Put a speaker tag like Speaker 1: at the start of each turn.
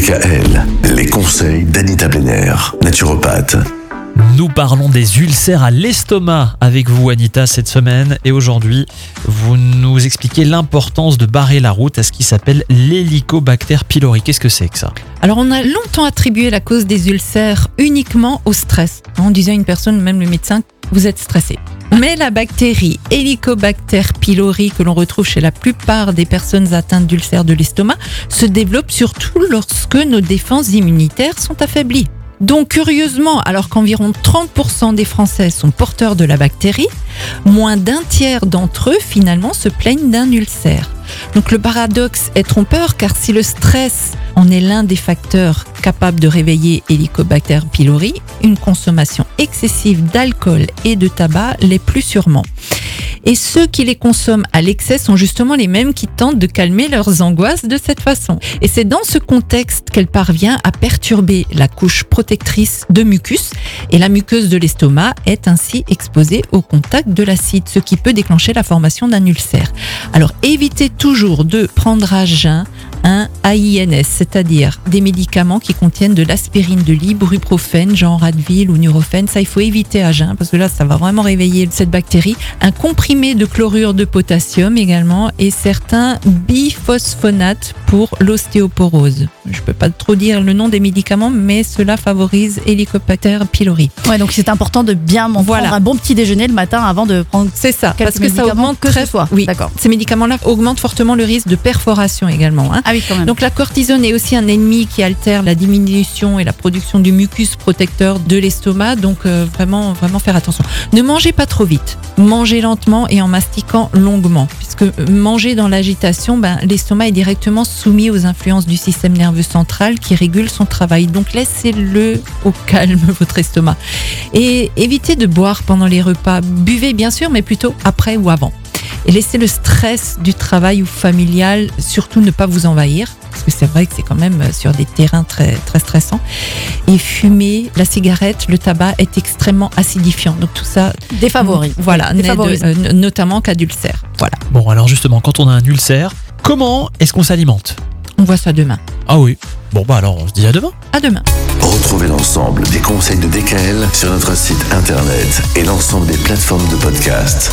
Speaker 1: DKL, les conseils d'Anita Benner, naturopathe.
Speaker 2: Nous parlons des ulcères à l'estomac avec vous Anita cette semaine et aujourd'hui vous nous expliquez l'importance de barrer la route à ce qui s'appelle l'hélicobacter pylori. Qu'est-ce que c'est que ça?
Speaker 3: Alors on a longtemps attribué la cause des ulcères uniquement au stress. On disait à une personne, même le médecin, vous êtes stressé. Mais la bactérie Helicobacter pylori que l'on retrouve chez la plupart des personnes atteintes d'ulcères de l'estomac se développe surtout lorsque nos défenses immunitaires sont affaiblies. Donc curieusement, alors qu'environ 30% des Français sont porteurs de la bactérie, moins d'un tiers d'entre eux finalement se plaignent d'un ulcère. Donc le paradoxe est trompeur car si le stress en est l'un des facteurs capables de réveiller Helicobacter pylori, une consommation excessive d'alcool et de tabac l'est plus sûrement. Et ceux qui les consomment à l'excès sont justement les mêmes qui tentent de calmer leurs angoisses de cette façon. Et c'est dans ce contexte qu'elle parvient à perturber la couche protectrice de mucus et la muqueuse de l'estomac est ainsi exposée au contact de l'acide, ce qui peut déclencher la formation d'un ulcère. Alors évitez toujours de prendre à jeun un AINS, c'est-à-dire des médicaments qui contiennent de l'aspirine, de l'ibuprofène, genre Advil ou Nurofen. Ça, il faut éviter à jeun parce que là, ça va vraiment réveiller cette bactérie. Un comprimé de chlorure de potassium également et certains biphosphonates pour l'ostéoporose. Je peux pas trop dire le nom des médicaments, mais cela favorise Helicobacter pylori.
Speaker 4: Ouais, donc c'est important de bien manger
Speaker 3: Voilà.
Speaker 4: un bon petit déjeuner le matin avant de prendre.
Speaker 3: C'est ça, parce que ça augmente
Speaker 4: que ce soit.
Speaker 3: Oui,
Speaker 4: D'accord.
Speaker 3: Ces médicaments-là augmentent fortement le risque de perforation également. hein.
Speaker 4: Ah oui, quand même.
Speaker 3: Donc la cortisone est aussi un ennemi qui altère la diminution et la production du mucus protecteur de l'estomac. Donc euh, vraiment, vraiment faire attention. Ne mangez pas trop vite. Mangez lentement et en mastiquant longuement. Manger dans l'agitation, ben, l'estomac est directement soumis aux influences du système nerveux central qui régule son travail. Donc laissez-le au calme, votre estomac. Et évitez de boire pendant les repas. Buvez bien sûr, mais plutôt après ou avant. Et laissez le stress du travail ou familial surtout ne pas vous envahir, parce que c'est vrai que c'est quand même euh, sur des terrains très, très stressants. Et fumer, la cigarette, le tabac est extrêmement acidifiant. Donc tout ça,
Speaker 4: Défavorise.
Speaker 3: voilà, n'aide,
Speaker 4: Défavorise.
Speaker 3: euh, notamment en cas d'ulcère. Voilà,
Speaker 2: Bon alors justement quand on a un ulcère, comment est-ce qu'on s'alimente?
Speaker 3: On voit ça demain.
Speaker 2: Ah oui. Bon bah alors on se dit à demain.
Speaker 3: À demain.
Speaker 1: Retrouvez l'ensemble des conseils de DKL sur notre site internet et l'ensemble des plateformes de podcast.